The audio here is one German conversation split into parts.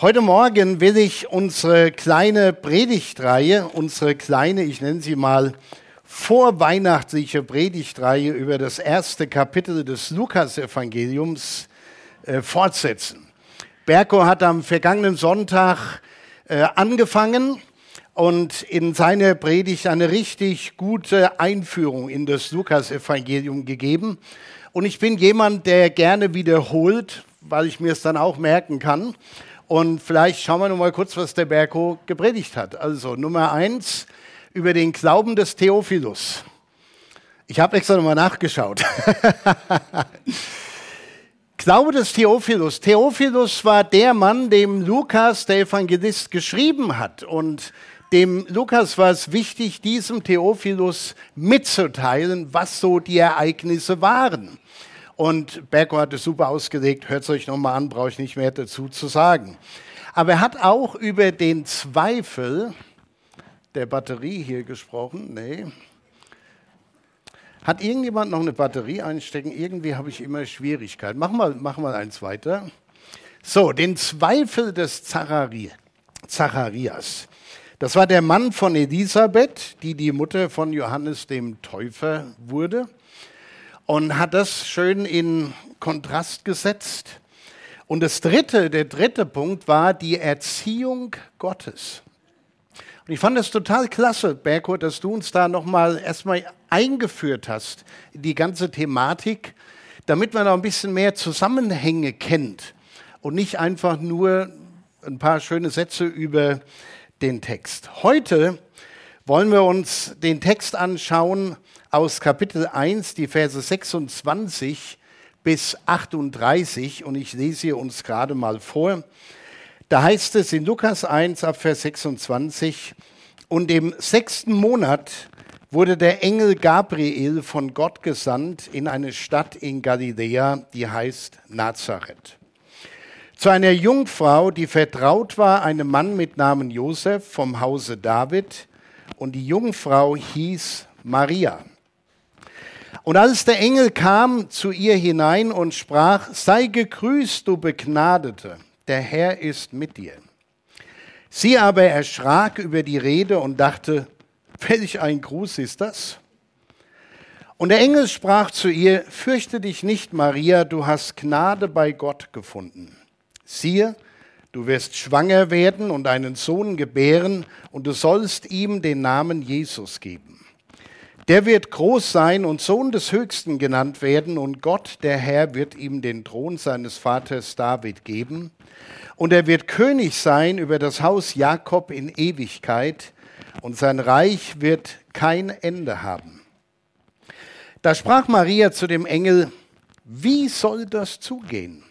Heute Morgen will ich unsere kleine Predigtreihe, unsere kleine, ich nenne sie mal vorweihnachtliche Predigtreihe über das erste Kapitel des Lukasevangeliums äh, fortsetzen. Berko hat am vergangenen Sonntag äh, angefangen und in seiner Predigt eine richtig gute Einführung in das Lukasevangelium gegeben. Und ich bin jemand, der gerne wiederholt, weil ich mir es dann auch merken kann. Und vielleicht schauen wir noch mal kurz, was der Berko gepredigt hat. Also Nummer eins über den Glauben des Theophilus. Ich habe extra nochmal nachgeschaut. Glaube des Theophilus. Theophilus war der Mann, dem Lukas, der Evangelist, geschrieben hat. Und dem Lukas war es wichtig, diesem Theophilus mitzuteilen, was so die Ereignisse waren. Und Berko hat es super ausgelegt, hört es euch nochmal an, brauche ich nicht mehr dazu zu sagen. Aber er hat auch über den Zweifel der Batterie hier gesprochen. Nee. Hat irgendjemand noch eine Batterie einstecken? Irgendwie habe ich immer Schwierigkeiten. Mach mal, mach mal eins weiter. So, den Zweifel des Zacharias. Das war der Mann von Elisabeth, die die Mutter von Johannes dem Täufer wurde und hat das schön in Kontrast gesetzt. Und das dritte, der dritte Punkt war die Erziehung Gottes. Und ich fand es total klasse, Berko, dass du uns da nochmal erstmal eingeführt hast in die ganze Thematik, damit man auch ein bisschen mehr Zusammenhänge kennt und nicht einfach nur ein paar schöne Sätze über den Text. Heute wollen wir uns den Text anschauen aus Kapitel 1, die Verse 26 bis 38 und ich lese sie uns gerade mal vor. Da heißt es in Lukas 1 ab Vers 26, und im sechsten Monat wurde der Engel Gabriel von Gott gesandt in eine Stadt in Galiläa, die heißt Nazareth. Zu einer Jungfrau, die vertraut war, einem Mann mit Namen Josef vom Hause David, und die Jungfrau hieß Maria. Und als der Engel kam zu ihr hinein und sprach, sei gegrüßt, du Begnadete, der Herr ist mit dir. Sie aber erschrak über die Rede und dachte, welch ein Gruß ist das? Und der Engel sprach zu ihr, fürchte dich nicht, Maria, du hast Gnade bei Gott gefunden. Siehe, du wirst schwanger werden und einen Sohn gebären, und du sollst ihm den Namen Jesus geben. Der wird groß sein und Sohn des Höchsten genannt werden, und Gott, der Herr, wird ihm den Thron seines Vaters David geben. Und er wird König sein über das Haus Jakob in Ewigkeit, und sein Reich wird kein Ende haben. Da sprach Maria zu dem Engel, wie soll das zugehen,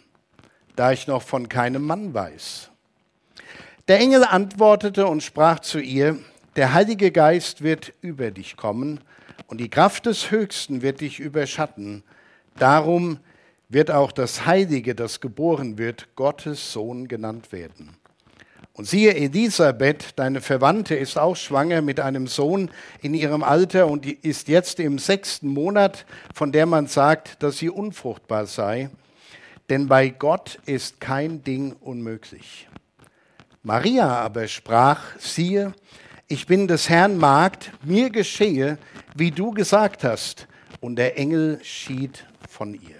da ich noch von keinem Mann weiß? Der Engel antwortete und sprach zu ihr, der Heilige Geist wird über dich kommen und die Kraft des Höchsten wird dich überschatten. Darum wird auch das Heilige, das geboren wird, Gottes Sohn genannt werden. Und siehe, Elisabeth, deine Verwandte, ist auch schwanger mit einem Sohn in ihrem Alter und ist jetzt im sechsten Monat, von der man sagt, dass sie unfruchtbar sei. Denn bei Gott ist kein Ding unmöglich. Maria aber sprach, siehe, ich bin des Herrn Magd, mir geschehe, wie du gesagt hast. Und der Engel schied von ihr.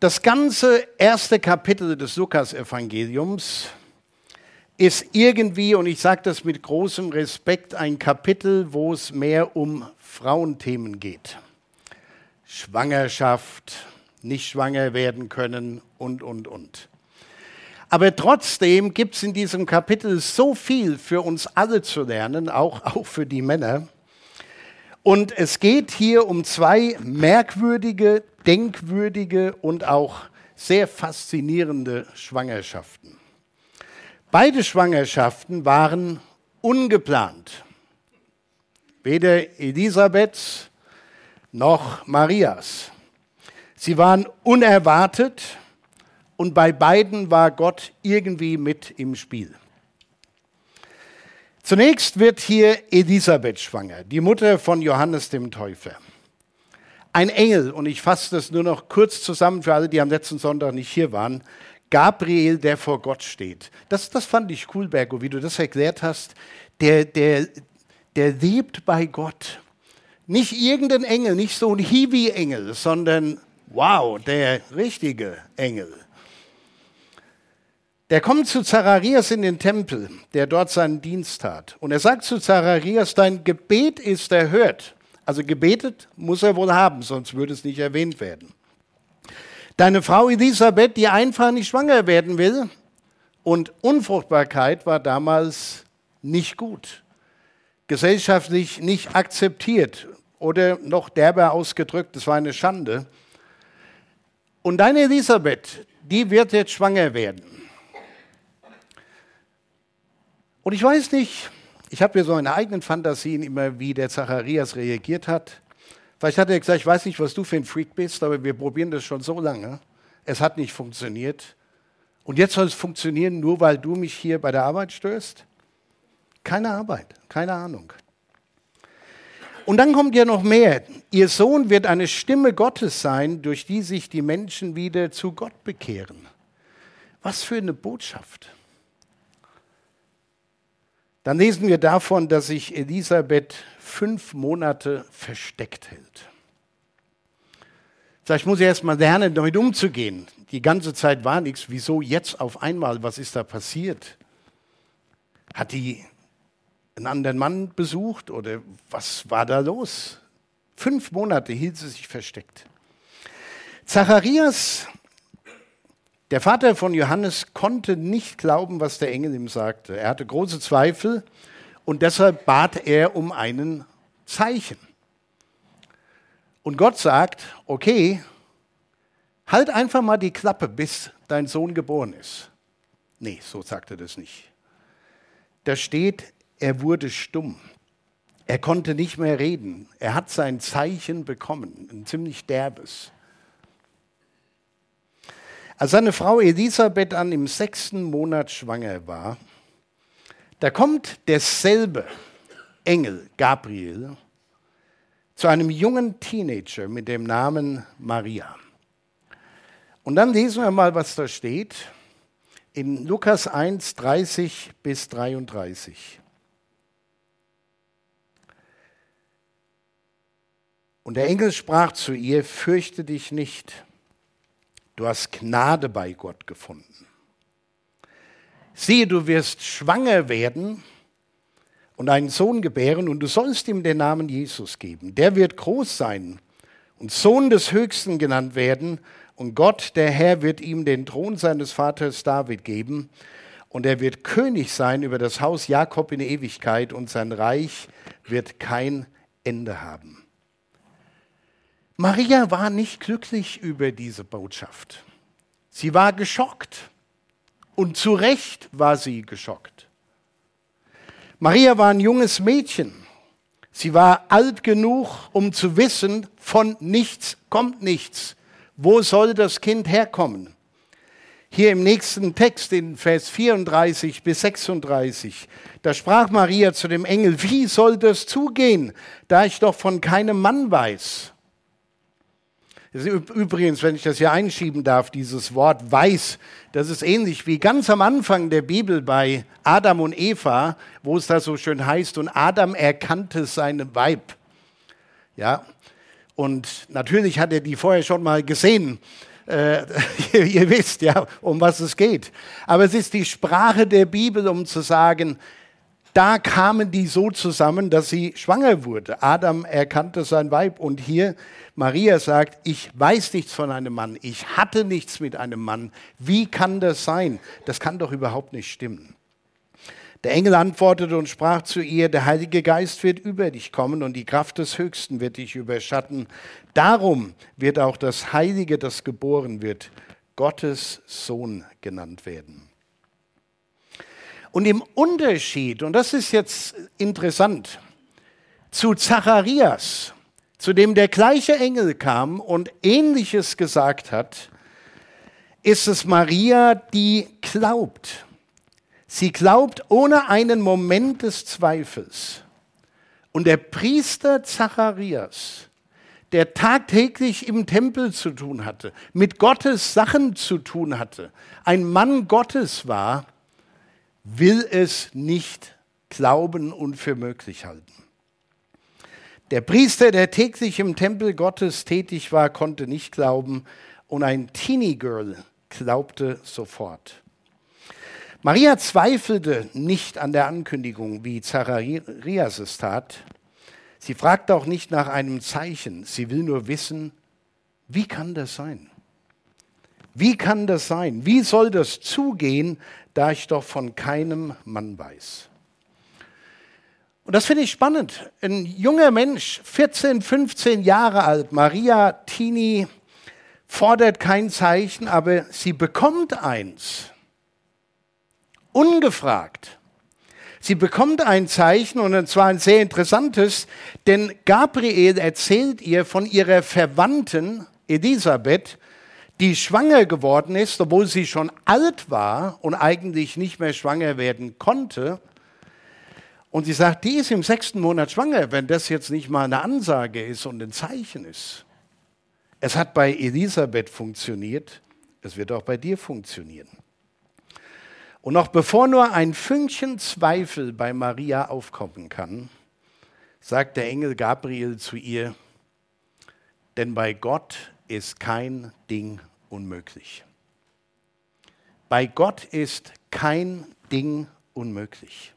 Das ganze erste Kapitel des Lukas-Evangeliums ist irgendwie, und ich sage das mit großem Respekt, ein Kapitel, wo es mehr um Frauenthemen geht. Schwangerschaft, nicht schwanger werden können und, und, und. Aber trotzdem gibt es in diesem Kapitel so viel für uns alle zu lernen, auch, auch für die Männer. Und es geht hier um zwei merkwürdige, denkwürdige und auch sehr faszinierende Schwangerschaften. Beide Schwangerschaften waren ungeplant. Weder Elisabeths noch Marias. Sie waren unerwartet und bei beiden war Gott irgendwie mit im Spiel. Zunächst wird hier Elisabeth schwanger, die Mutter von Johannes dem Täufer. Ein Engel, und ich fasse das nur noch kurz zusammen für alle, die am letzten Sonntag nicht hier waren, Gabriel, der vor Gott steht. Das, das fand ich cool, Bergo, wie du das erklärt hast. Der, der, der lebt bei Gott. Nicht irgendein Engel, nicht so ein Hiwi-Engel, sondern wow, der richtige Engel. Der kommt zu Zacharias in den Tempel, der dort seinen Dienst hat. Und er sagt zu Zacharias, dein Gebet ist erhört. Also gebetet muss er wohl haben, sonst würde es nicht erwähnt werden. Deine Frau Elisabeth, die einfach nicht schwanger werden will. Und Unfruchtbarkeit war damals nicht gut. Gesellschaftlich nicht akzeptiert oder noch derber ausgedrückt, es war eine Schande. Und deine Elisabeth, die wird jetzt schwanger werden. Und ich weiß nicht, ich habe mir so meine eigenen Fantasien immer, wie der Zacharias reagiert hat. Vielleicht hat er gesagt, ich weiß nicht, was du für ein Freak bist, aber wir probieren das schon so lange. Es hat nicht funktioniert. Und jetzt soll es funktionieren, nur weil du mich hier bei der Arbeit störst? Keine Arbeit, keine Ahnung. Und dann kommt ja noch mehr. Ihr Sohn wird eine Stimme Gottes sein, durch die sich die Menschen wieder zu Gott bekehren. Was für eine Botschaft. Dann lesen wir davon, dass sich Elisabeth fünf Monate versteckt hält. Vielleicht muss ich erst mal lernen, damit umzugehen. Die ganze Zeit war nichts. Wieso jetzt auf einmal? Was ist da passiert? Hat die einen anderen Mann besucht oder was war da los? Fünf Monate hielt sie sich versteckt. Zacharias der Vater von Johannes konnte nicht glauben, was der Engel ihm sagte. Er hatte große Zweifel und deshalb bat er um einen Zeichen. Und Gott sagt, okay, halt einfach mal die Klappe, bis dein Sohn geboren ist. Nee, so sagt er das nicht. Da steht, er wurde stumm. Er konnte nicht mehr reden. Er hat sein Zeichen bekommen, ein ziemlich derbes. Als seine Frau Elisabeth an im sechsten Monat schwanger war, da kommt derselbe Engel Gabriel zu einem jungen Teenager mit dem Namen Maria. Und dann lesen wir mal, was da steht in Lukas 1, 30 bis 33. Und der Engel sprach zu ihr, fürchte dich nicht Du hast Gnade bei Gott gefunden. Siehe, du wirst schwanger werden und einen Sohn gebären und du sollst ihm den Namen Jesus geben. Der wird groß sein und Sohn des Höchsten genannt werden und Gott, der Herr, wird ihm den Thron seines Vaters David geben und er wird König sein über das Haus Jakob in Ewigkeit und sein Reich wird kein Ende haben. Maria war nicht glücklich über diese Botschaft. Sie war geschockt. Und zu Recht war sie geschockt. Maria war ein junges Mädchen. Sie war alt genug, um zu wissen, von nichts kommt nichts. Wo soll das Kind herkommen? Hier im nächsten Text, in Vers 34 bis 36, da sprach Maria zu dem Engel, wie soll das zugehen, da ich doch von keinem Mann weiß? Übrigens, wenn ich das hier einschieben darf, dieses Wort weiß, das ist ähnlich wie ganz am Anfang der Bibel bei Adam und Eva, wo es da so schön heißt, und Adam erkannte seine Weib. Ja, und natürlich hat er die vorher schon mal gesehen. Äh, ihr wisst ja, um was es geht. Aber es ist die Sprache der Bibel, um zu sagen, da kamen die so zusammen, dass sie schwanger wurde. Adam erkannte sein Weib und hier Maria sagt, ich weiß nichts von einem Mann, ich hatte nichts mit einem Mann. Wie kann das sein? Das kann doch überhaupt nicht stimmen. Der Engel antwortete und sprach zu ihr, der Heilige Geist wird über dich kommen und die Kraft des Höchsten wird dich überschatten. Darum wird auch das Heilige, das geboren wird, Gottes Sohn genannt werden. Und im Unterschied, und das ist jetzt interessant, zu Zacharias, zu dem der gleiche Engel kam und ähnliches gesagt hat, ist es Maria, die glaubt. Sie glaubt ohne einen Moment des Zweifels. Und der Priester Zacharias, der tagtäglich im Tempel zu tun hatte, mit Gottes Sachen zu tun hatte, ein Mann Gottes war, will es nicht glauben und für möglich halten. Der Priester, der täglich im Tempel Gottes tätig war, konnte nicht glauben und ein Teenie Girl glaubte sofort. Maria zweifelte nicht an der Ankündigung, wie Zacharias es tat. Sie fragt auch nicht nach einem Zeichen. Sie will nur wissen, wie kann das sein? Wie kann das sein? Wie soll das zugehen, da ich doch von keinem Mann weiß? Und das finde ich spannend. Ein junger Mensch, 14, 15 Jahre alt, Maria Tini, fordert kein Zeichen, aber sie bekommt eins. Ungefragt. Sie bekommt ein Zeichen und zwar ein sehr interessantes, denn Gabriel erzählt ihr von ihrer Verwandten Elisabeth, die schwanger geworden ist, obwohl sie schon alt war und eigentlich nicht mehr schwanger werden konnte. Und sie sagt, die ist im sechsten Monat schwanger, wenn das jetzt nicht mal eine Ansage ist und ein Zeichen ist. Es hat bei Elisabeth funktioniert, es wird auch bei dir funktionieren. Und noch bevor nur ein Fünkchen Zweifel bei Maria aufkommen kann, sagt der Engel Gabriel zu ihr, denn bei Gott ist kein Ding unmöglich. Bei Gott ist kein Ding unmöglich.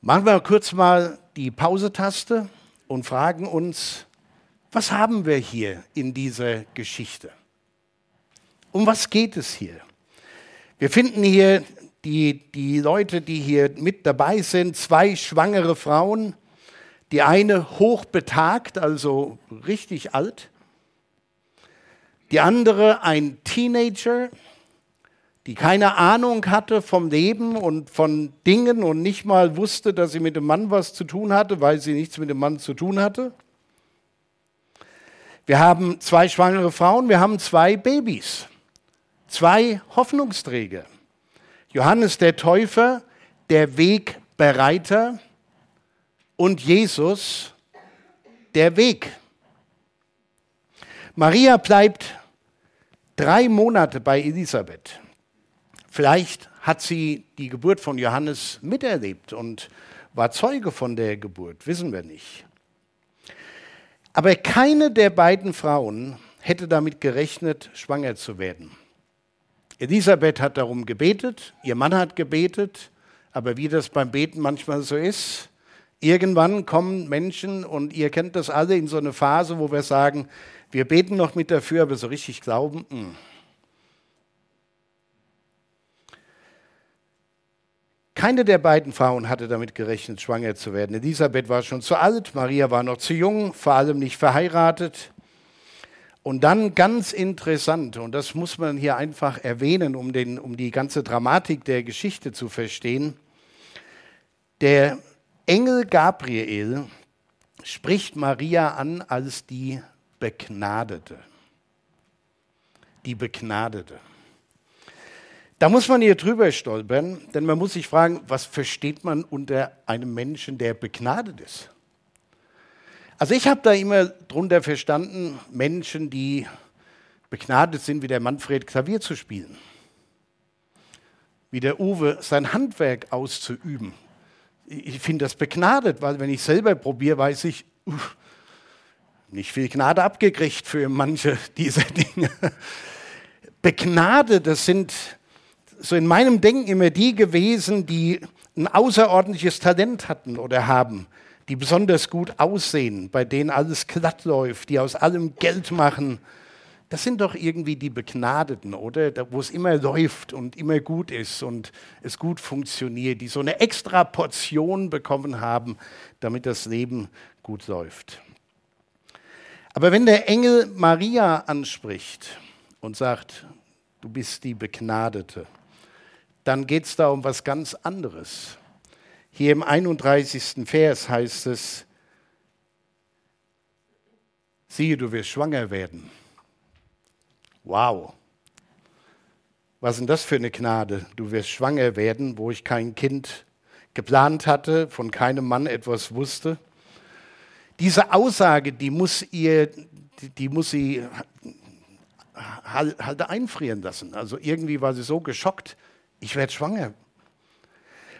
Machen wir kurz mal die Pause-Taste und fragen uns, was haben wir hier in dieser Geschichte? Um was geht es hier? Wir finden hier die, die Leute, die hier mit dabei sind, zwei schwangere Frauen. Die eine hochbetagt, also richtig alt. Die andere ein Teenager, die keine Ahnung hatte vom Leben und von Dingen und nicht mal wusste, dass sie mit dem Mann was zu tun hatte, weil sie nichts mit dem Mann zu tun hatte. Wir haben zwei schwangere Frauen, wir haben zwei Babys zwei Hoffnungsträger. Johannes der Täufer, der Wegbereiter und Jesus, der Weg. Maria bleibt drei Monate bei Elisabeth. Vielleicht hat sie die Geburt von Johannes miterlebt und war Zeuge von der Geburt, wissen wir nicht. Aber keine der beiden Frauen hätte damit gerechnet, schwanger zu werden. Elisabeth hat darum gebetet, ihr Mann hat gebetet, aber wie das beim Beten manchmal so ist, irgendwann kommen Menschen und ihr kennt das alle in so eine Phase, wo wir sagen, wir beten noch mit dafür, aber so richtig glauben. Mh. Hm. Keine der beiden Frauen hatte damit gerechnet, schwanger zu werden. Elisabeth war schon zu alt, Maria war noch zu jung, vor allem nicht verheiratet. Und dann ganz interessant, und das muss man hier einfach erwähnen, um, den, um die ganze Dramatik der Geschichte zu verstehen, der Engel Gabriel spricht Maria an als die Begnadete. Die Begnadete. Da muss man hier drüber stolpern, denn man muss sich fragen, was versteht man unter einem Menschen, der begnadet ist? Also ich habe da immer drunter verstanden, Menschen, die begnadet sind, wie der Manfred Klavier zu spielen, wie der Uwe sein Handwerk auszuüben. Ich finde das begnadet, weil wenn ich selber probiere, weiß ich, uff, nicht viel Gnade abgekriegt für manche dieser Dinge. Begnadet, das sind so in meinem Denken immer die gewesen, die ein außerordentliches Talent hatten oder haben die besonders gut aussehen, bei denen alles glatt läuft, die aus allem Geld machen. Das sind doch irgendwie die Begnadeten, oder? Da, wo es immer läuft und immer gut ist und es gut funktioniert, die so eine extra Portion bekommen haben, damit das Leben gut läuft. Aber wenn der Engel Maria anspricht und sagt, du bist die Begnadete, dann geht es da um was ganz anderes. Hier im 31. Vers heißt es, siehe, du wirst schwanger werden. Wow. Was ist denn das für eine Gnade? Du wirst schwanger werden, wo ich kein Kind geplant hatte, von keinem Mann etwas wusste. Diese Aussage, die muss ihr, die, muss sie halt, halt einfrieren lassen. Also irgendwie war sie so geschockt, ich werde schwanger.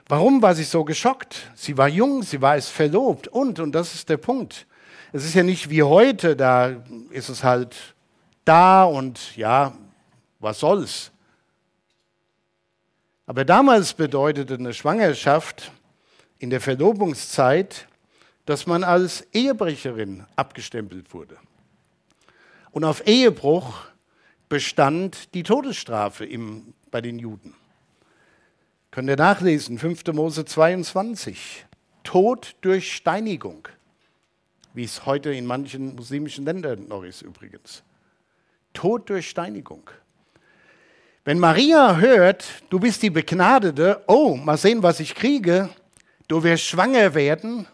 Warum war sie so geschockt? Sie war jung, sie war es verlobt und, und das ist der Punkt. Es ist ja nicht wie heute, da ist es halt da und ja, was soll's. Aber damals bedeutete eine Schwangerschaft in der Verlobungszeit, dass man als Ehebrecherin abgestempelt wurde. Und auf Ehebruch bestand die Todesstrafe im, bei den Juden. Könnt ihr nachlesen, 5. Mose 22. Tod durch Steinigung, wie es heute in manchen muslimischen Ländern noch ist übrigens. Tod durch Steinigung. Wenn Maria hört, du bist die Begnadete, oh, mal sehen, was ich kriege, du wirst schwanger werden,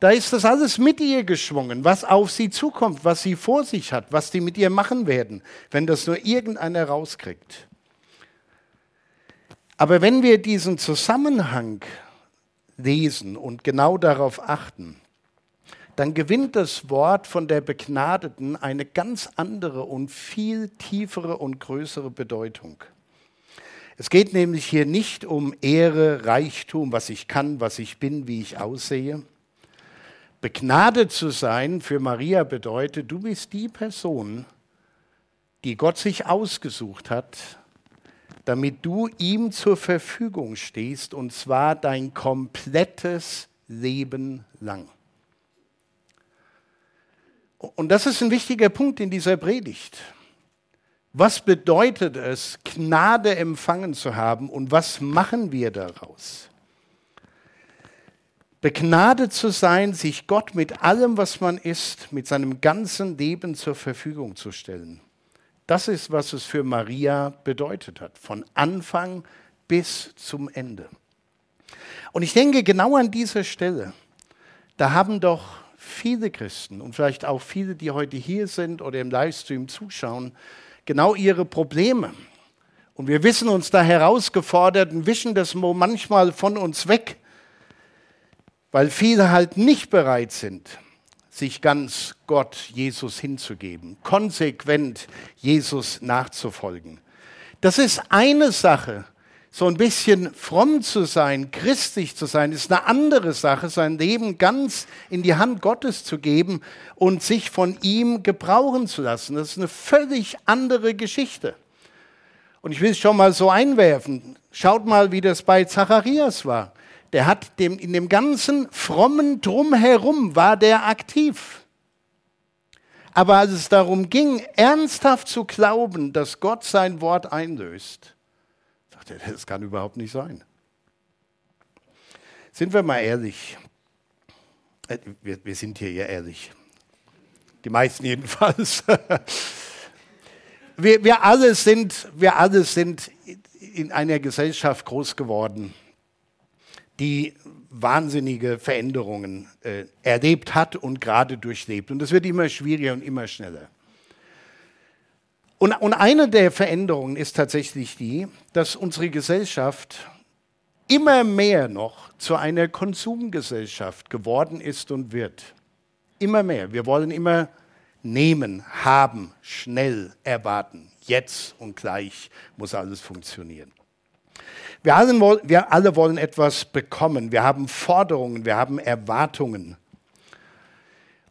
da ist das alles mit ihr geschwungen, was auf sie zukommt, was sie vor sich hat, was die mit ihr machen werden, wenn das nur irgendeiner rauskriegt. Aber wenn wir diesen Zusammenhang lesen und genau darauf achten, dann gewinnt das Wort von der Begnadeten eine ganz andere und viel tiefere und größere Bedeutung. Es geht nämlich hier nicht um Ehre, Reichtum, was ich kann, was ich bin, wie ich aussehe. Begnadet zu sein für Maria bedeutet, du bist die Person, die Gott sich ausgesucht hat, damit du ihm zur Verfügung stehst, und zwar dein komplettes Leben lang. Und das ist ein wichtiger Punkt in dieser Predigt. Was bedeutet es, Gnade empfangen zu haben und was machen wir daraus? Begnadet zu sein, sich Gott mit allem, was man ist, mit seinem ganzen Leben zur Verfügung zu stellen. Das ist, was es für Maria bedeutet hat, von Anfang bis zum Ende. Und ich denke, genau an dieser Stelle, da haben doch viele Christen und vielleicht auch viele, die heute hier sind oder im Livestream zuschauen, genau ihre Probleme. Und wir wissen uns da herausgefordert und wischen das manchmal von uns weg, weil viele halt nicht bereit sind, sich ganz Gott, Jesus hinzugeben, konsequent Jesus nachzufolgen. Das ist eine Sache, so ein bisschen fromm zu sein, christlich zu sein, ist eine andere Sache, sein Leben ganz in die Hand Gottes zu geben und sich von ihm gebrauchen zu lassen. Das ist eine völlig andere Geschichte. Und ich will es schon mal so einwerfen. Schaut mal, wie das bei Zacharias war. Der hat dem, in dem ganzen frommen Drumherum war der aktiv. Aber als es darum ging, ernsthaft zu glauben, dass Gott sein Wort einlöst, das kann überhaupt nicht sein. Sind wir mal ehrlich. Äh, wir, wir sind hier ja ehrlich. Die meisten jedenfalls. Wir, wir, alle sind, wir alle sind in einer Gesellschaft groß geworden, die wahnsinnige Veränderungen äh, erlebt hat und gerade durchlebt. Und das wird immer schwieriger und immer schneller. Und, und eine der Veränderungen ist tatsächlich die, dass unsere Gesellschaft immer mehr noch zu einer Konsumgesellschaft geworden ist und wird. Immer mehr. Wir wollen immer nehmen, haben, schnell erwarten. Jetzt und gleich muss alles funktionieren. Wir alle, wir alle wollen etwas bekommen. Wir haben Forderungen, wir haben Erwartungen.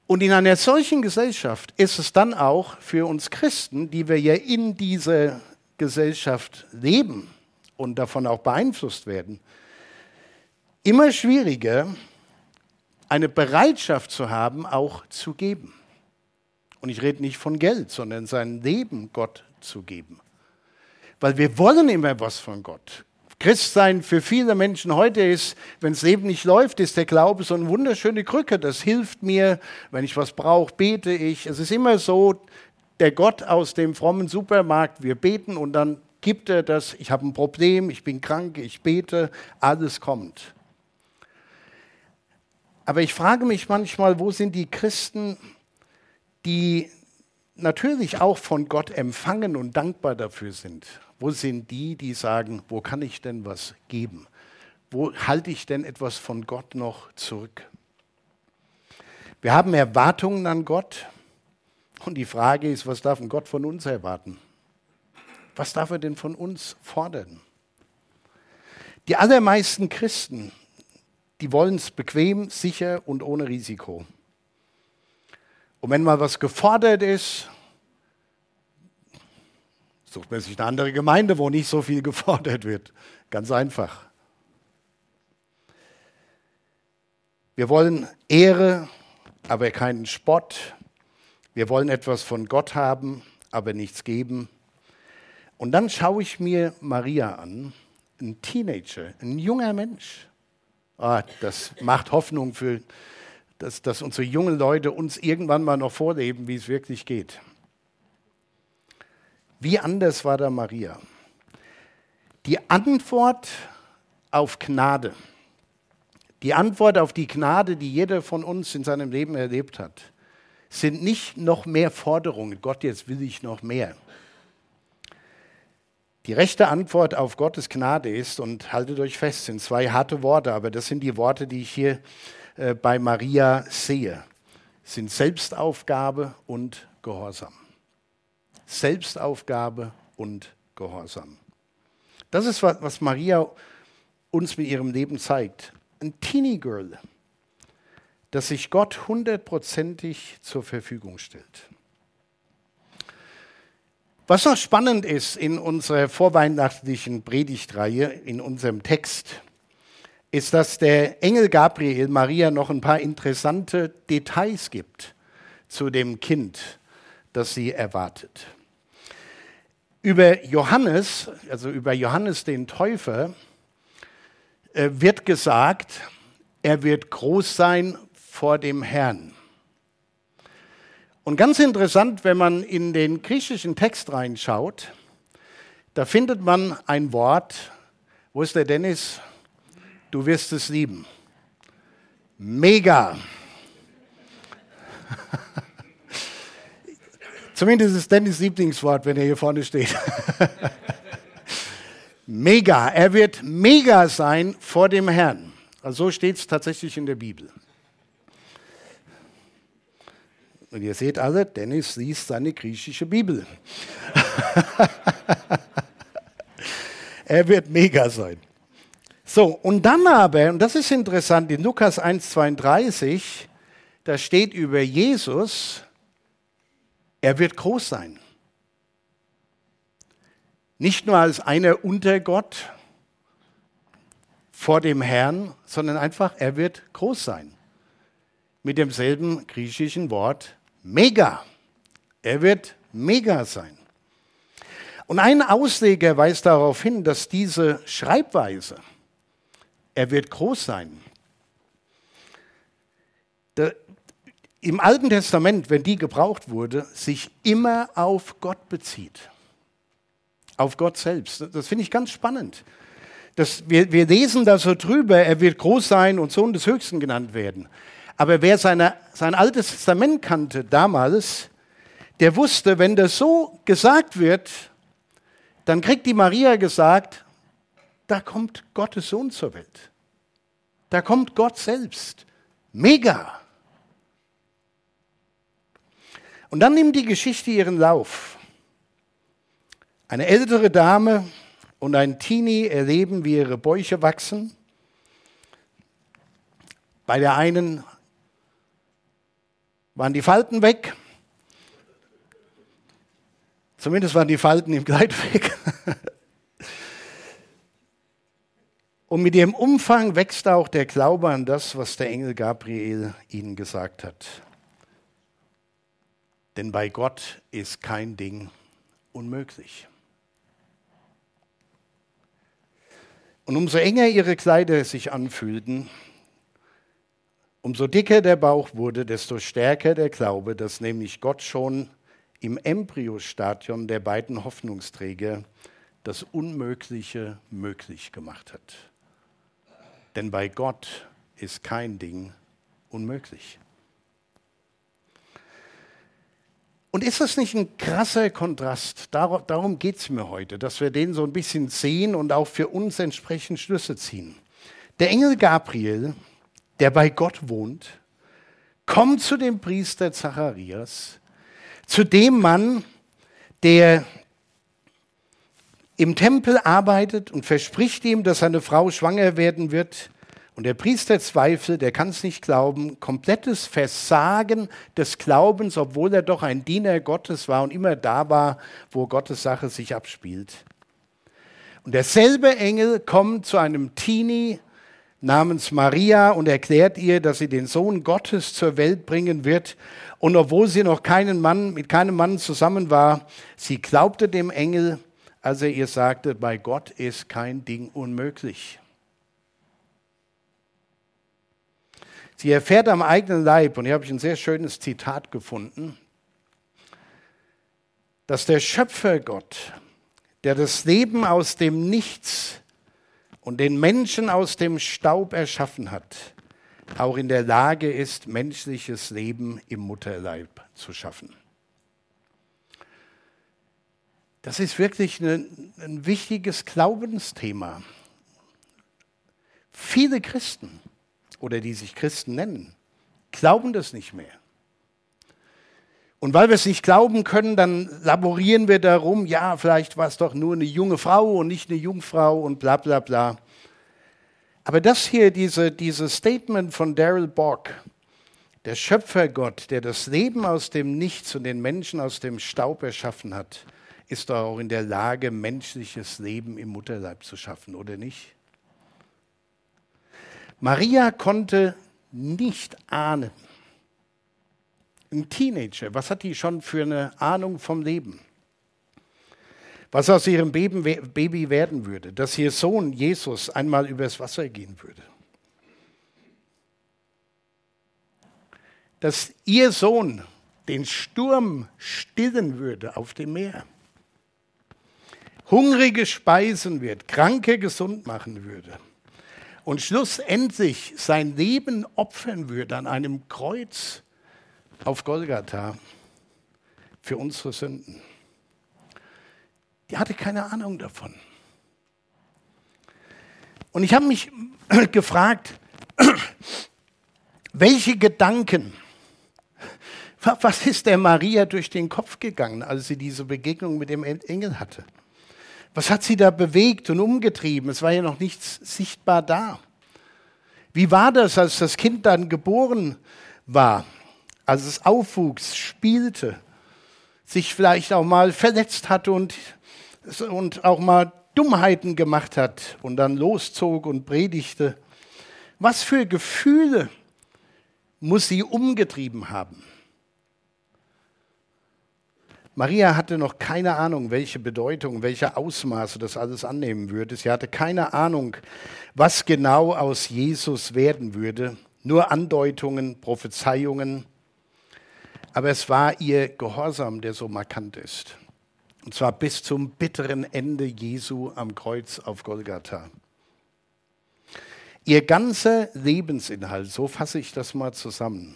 Und in einer solchen Gesellschaft ist es dann auch für uns Christen, die wir ja in dieser Gesellschaft leben und davon auch beeinflusst werden, immer schwieriger, eine Bereitschaft zu haben, auch zu geben. Und ich rede nicht von Geld, sondern sein Leben Gott zu geben. Weil wir wollen immer was von Gott. Christsein für viele Menschen heute ist, wenn das Leben nicht läuft, ist der Glaube so eine wunderschöne Krücke. Das hilft mir, wenn ich was brauche, bete ich. Es ist immer so, der Gott aus dem frommen Supermarkt, wir beten und dann gibt er das, ich habe ein Problem, ich bin krank, ich bete, alles kommt. Aber ich frage mich manchmal, wo sind die Christen, die natürlich auch von Gott empfangen und dankbar dafür sind. Wo sind die, die sagen, wo kann ich denn was geben? Wo halte ich denn etwas von Gott noch zurück? Wir haben Erwartungen an Gott. Und die Frage ist, was darf Gott von uns erwarten? Was darf er denn von uns fordern? Die allermeisten Christen, die wollen es bequem, sicher und ohne Risiko. Und wenn mal was gefordert ist, sucht man sich eine andere Gemeinde, wo nicht so viel gefordert wird. Ganz einfach. Wir wollen Ehre, aber keinen Spott. Wir wollen etwas von Gott haben, aber nichts geben. Und dann schaue ich mir Maria an, ein Teenager, ein junger Mensch. Ah, das macht Hoffnung für, dass, dass unsere jungen Leute uns irgendwann mal noch vorleben, wie es wirklich geht. Wie anders war da Maria? Die Antwort auf Gnade, die Antwort auf die Gnade, die jeder von uns in seinem Leben erlebt hat, sind nicht noch mehr Forderungen. Gott, jetzt will ich noch mehr. Die rechte Antwort auf Gottes Gnade ist, und haltet euch fest, sind zwei harte Worte, aber das sind die Worte, die ich hier äh, bei Maria sehe, sind Selbstaufgabe und Gehorsam. Selbstaufgabe und Gehorsam. Das ist, was Maria uns mit ihrem Leben zeigt. Ein Teenie Girl, das sich Gott hundertprozentig zur Verfügung stellt. Was noch spannend ist in unserer vorweihnachtlichen Predigtreihe, in unserem Text, ist, dass der Engel Gabriel Maria noch ein paar interessante Details gibt zu dem Kind, das sie erwartet. Über Johannes, also über Johannes den Täufer, äh, wird gesagt, er wird groß sein vor dem Herrn. Und ganz interessant, wenn man in den griechischen Text reinschaut, da findet man ein Wort, wo ist der Dennis? Du wirst es lieben. Mega. Zumindest ist Dennis Lieblingswort, wenn er hier vorne steht. mega. Er wird mega sein vor dem Herrn. Also so steht es tatsächlich in der Bibel. Und ihr seht alle, Dennis liest seine griechische Bibel. er wird mega sein. So, und dann aber, und das ist interessant, in Lukas 1,32, da steht über Jesus, er wird groß sein. Nicht nur als einer unter Gott vor dem Herrn, sondern einfach, er wird groß sein. Mit demselben griechischen Wort mega. Er wird mega sein. Und ein Ausleger weist darauf hin, dass diese Schreibweise, er wird groß sein, im Alten Testament, wenn die gebraucht wurde, sich immer auf Gott bezieht. Auf Gott selbst. Das finde ich ganz spannend. Das, wir, wir lesen da so drüber, er wird groß sein und Sohn des Höchsten genannt werden. Aber wer seine, sein altes Testament kannte damals, der wusste, wenn das so gesagt wird, dann kriegt die Maria gesagt, da kommt Gottes Sohn zur Welt. Da kommt Gott selbst. Mega. Und dann nimmt die Geschichte ihren Lauf. Eine ältere Dame und ein Teenie erleben, wie ihre Bäuche wachsen. Bei der einen waren die Falten weg. Zumindest waren die Falten im Kleid weg. Und mit ihrem Umfang wächst auch der Glaube an das, was der Engel Gabriel ihnen gesagt hat. Denn bei Gott ist kein Ding unmöglich. Und umso enger ihre Kleider sich anfühlten, umso dicker der Bauch wurde, desto stärker der Glaube, dass nämlich Gott schon im Embryostadium der beiden Hoffnungsträger das Unmögliche möglich gemacht hat. Denn bei Gott ist kein Ding unmöglich. Und ist das nicht ein krasser Kontrast? Darum geht es mir heute, dass wir den so ein bisschen sehen und auch für uns entsprechend Schlüsse ziehen. Der Engel Gabriel, der bei Gott wohnt, kommt zu dem Priester Zacharias, zu dem Mann, der im Tempel arbeitet und verspricht ihm, dass seine Frau schwanger werden wird. Und der Priester zweifelt, der kann es nicht glauben, komplettes Versagen des Glaubens, obwohl er doch ein Diener Gottes war und immer da war, wo Gottes Sache sich abspielt. Und derselbe Engel kommt zu einem Teenie namens Maria und erklärt ihr, dass sie den Sohn Gottes zur Welt bringen wird. Und obwohl sie noch keinen Mann, mit keinem Mann zusammen war, sie glaubte dem Engel, als er ihr sagte, bei Gott ist kein Ding unmöglich. Sie erfährt am eigenen Leib, und hier habe ich ein sehr schönes Zitat gefunden, dass der Schöpfergott, der das Leben aus dem Nichts und den Menschen aus dem Staub erschaffen hat, auch in der Lage ist, menschliches Leben im Mutterleib zu schaffen. Das ist wirklich ein, ein wichtiges Glaubensthema. Viele Christen oder die sich Christen nennen, glauben das nicht mehr. Und weil wir es nicht glauben können, dann laborieren wir darum, ja, vielleicht war es doch nur eine junge Frau und nicht eine Jungfrau und bla bla bla. Aber das hier, diese, dieses Statement von Daryl Bock, der Schöpfergott, der das Leben aus dem Nichts und den Menschen aus dem Staub erschaffen hat, ist doch auch in der Lage, menschliches Leben im Mutterleib zu schaffen, oder nicht? Maria konnte nicht ahnen. Ein Teenager, was hat die schon für eine Ahnung vom Leben? Was aus ihrem Baby werden würde, dass ihr Sohn Jesus einmal übers Wasser gehen würde. Dass ihr Sohn den Sturm stillen würde auf dem Meer. Hungrige speisen wird, Kranke gesund machen würde und schlussendlich sein Leben opfern würde an einem Kreuz auf Golgatha für unsere Sünden. Die hatte keine Ahnung davon. Und ich habe mich gefragt, welche Gedanken, was ist der Maria durch den Kopf gegangen, als sie diese Begegnung mit dem Engel hatte? Was hat sie da bewegt und umgetrieben? Es war ja noch nichts sichtbar da. Wie war das, als das Kind dann geboren war, als es aufwuchs, spielte, sich vielleicht auch mal verletzt hatte und, und auch mal Dummheiten gemacht hat und dann loszog und predigte? Was für Gefühle muss sie umgetrieben haben? Maria hatte noch keine Ahnung, welche Bedeutung, welche Ausmaße das alles annehmen würde. Sie hatte keine Ahnung, was genau aus Jesus werden würde. Nur Andeutungen, Prophezeiungen. Aber es war ihr Gehorsam, der so markant ist. Und zwar bis zum bitteren Ende Jesu am Kreuz auf Golgatha. Ihr ganzer Lebensinhalt, so fasse ich das mal zusammen,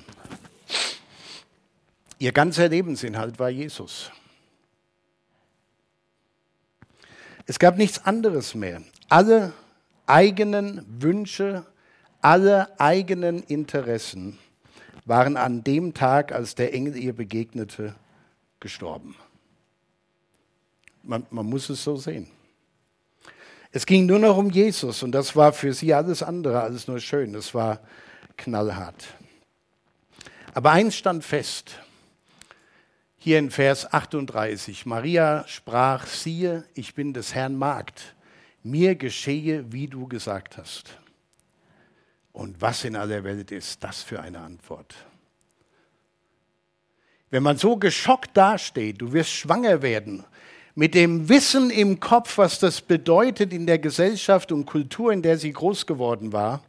Ihr ganzer Lebensinhalt war Jesus. Es gab nichts anderes mehr. Alle eigenen Wünsche, alle eigenen Interessen waren an dem Tag, als der Engel ihr begegnete, gestorben. Man, man, muss es so sehen. Es ging nur noch um Jesus und das war für sie alles andere als nur schön. Das war knallhart. Aber eins stand fest. Hier in Vers 38, Maria sprach, siehe, ich bin des Herrn Magd, mir geschehe, wie du gesagt hast. Und was in aller Welt ist das für eine Antwort? Wenn man so geschockt dasteht, du wirst schwanger werden, mit dem Wissen im Kopf, was das bedeutet in der Gesellschaft und Kultur, in der sie groß geworden war,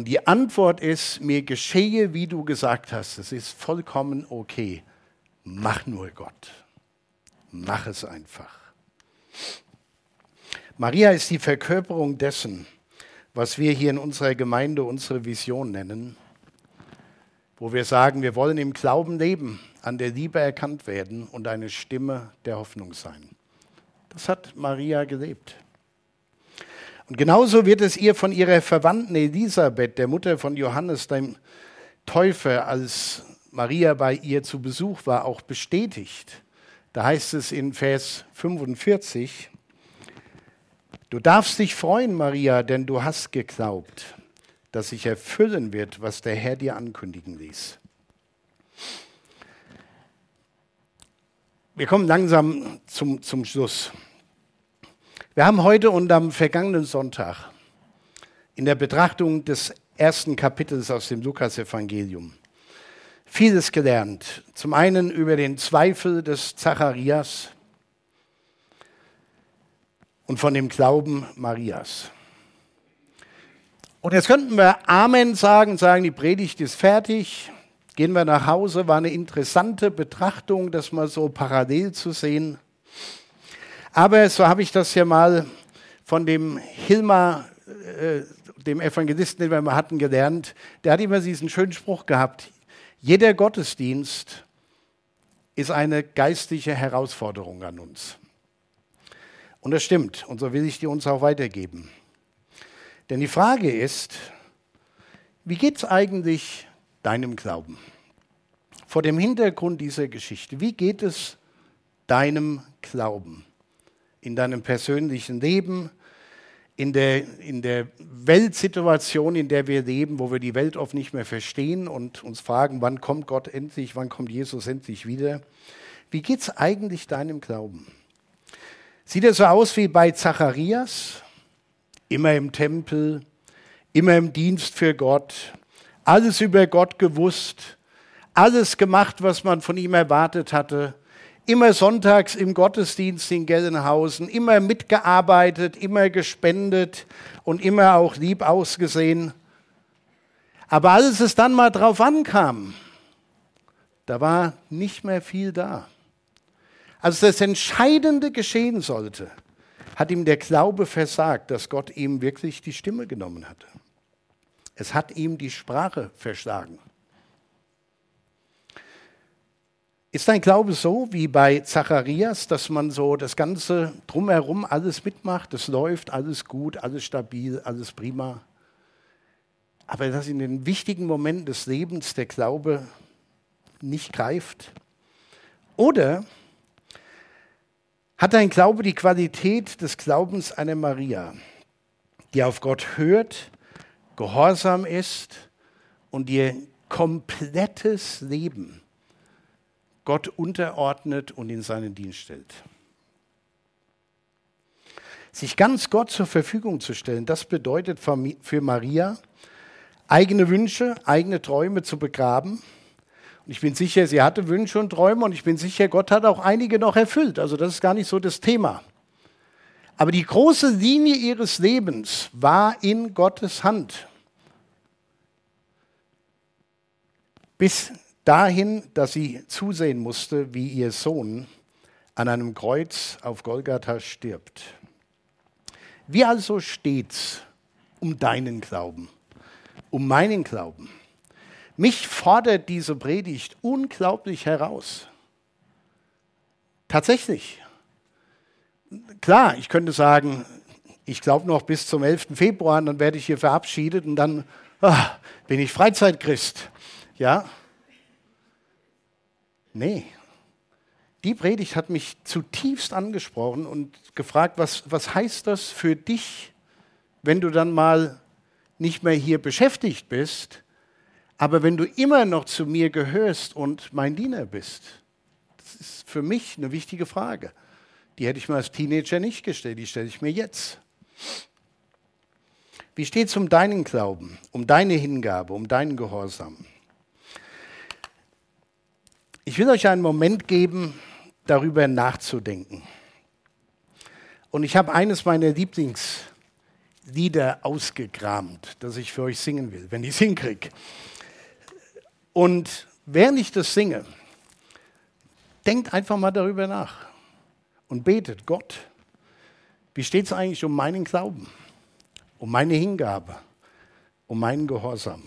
und die Antwort ist, mir geschehe, wie du gesagt hast. Es ist vollkommen okay. Mach nur Gott. Mach es einfach. Maria ist die Verkörperung dessen, was wir hier in unserer Gemeinde unsere Vision nennen, wo wir sagen, wir wollen im Glauben leben, an der Liebe erkannt werden und eine Stimme der Hoffnung sein. Das hat Maria gelebt. Und genauso wird es ihr von ihrer Verwandten Elisabeth, der Mutter von Johannes, dem, Täufer, als Maria bei ihr zu Besuch war, auch bestätigt. Da heißt es in Vers 45, Du darfst dich freuen, Maria, denn du hast geglaubt, dass sich erfüllen wird, was der Herr dir ankündigen ließ. Wir kommen langsam zum, zum Schluss. Wir haben heute und am vergangenen Sonntag in der Betrachtung des ersten Kapitels aus dem Lukasevangelium vieles gelernt. Zum einen über den Zweifel des Zacharias und von dem Glauben Marias. Und jetzt könnten wir Amen sagen, sagen, die Predigt ist fertig. Gehen wir nach Hause, war eine interessante Betrachtung, das mal so parallel zu sehen. Aber so habe ich das ja mal von dem Hilmar, äh, dem Evangelisten, den wir mal hatten, gelernt. Der hat immer diesen schönen Spruch gehabt. Jeder Gottesdienst ist eine geistliche Herausforderung an uns. Und das stimmt. Und so will ich die uns auch weitergeben. Denn die Frage ist, wie geht es eigentlich deinem Glauben? Vor dem Hintergrund dieser Geschichte, wie geht es deinem Glauben in deinem persönlichen Leben, in der, in der Weltsituation, in der wir leben, wo wir die Welt oft nicht mehr verstehen und uns fragen, wann kommt Gott endlich, wann kommt Jesus endlich wieder? Wie geht es eigentlich deinem Glauben? Sieht er so aus wie bei Zacharias? Immer im Tempel, immer im Dienst für Gott, alles über Gott gewusst, alles gemacht, was man von ihm erwartet hatte, immer sonntags im Gottesdienst in Gelsenhausen, immer mitgearbeitet, immer gespendet und immer auch lieb ausgesehen. Aber als es dann mal drauf ankam, da war nicht mehr viel da. Als das Entscheidende geschehen sollte, hat ihm der Glaube versagt, dass Gott ihm wirklich die Stimme genommen hatte. Es hat ihm die Sprache verschlagen. Ist dein Glaube so wie bei Zacharias, dass man so das Ganze drumherum alles mitmacht, es läuft, alles gut, alles stabil, alles prima, aber dass in den wichtigen Momenten des Lebens der Glaube nicht greift? Oder hat dein Glaube die Qualität des Glaubens einer Maria, die auf Gott hört, gehorsam ist und ihr komplettes Leben Gott unterordnet und in seinen Dienst stellt. Sich ganz Gott zur Verfügung zu stellen, das bedeutet für Maria, eigene Wünsche, eigene Träume zu begraben und ich bin sicher, sie hatte Wünsche und Träume und ich bin sicher, Gott hat auch einige noch erfüllt. Also das ist gar nicht so das Thema. Aber die große Linie ihres Lebens war in Gottes Hand. Bis dahin, dass sie zusehen musste, wie ihr Sohn an einem Kreuz auf Golgatha stirbt. Wie also steht's um deinen Glauben, um meinen Glauben? Mich fordert diese Predigt unglaublich heraus. Tatsächlich. Klar, ich könnte sagen, ich glaube noch bis zum 11. Februar, dann werde ich hier verabschiedet und dann ach, bin ich Freizeitchrist. Ja? Nee. Die Predigt hat mich zutiefst angesprochen und gefragt, was, was heißt das für dich, wenn du dann mal nicht mehr hier beschäftigt bist, aber wenn du immer noch zu mir gehörst und mein Diener bist, das ist für mich eine wichtige Frage. Die hätte ich mir als Teenager nicht gestellt, die stelle ich mir jetzt. Wie steht es um deinen Glauben, um deine Hingabe, um deinen Gehorsam? Ich will euch einen Moment geben, darüber nachzudenken. Und ich habe eines meiner Lieblingslieder ausgekramt, das ich für euch singen will, wenn ich es hinkriege. Und während ich das singe, denkt einfach mal darüber nach und betet, Gott, wie steht es eigentlich um meinen Glauben, um meine Hingabe, um meinen Gehorsam?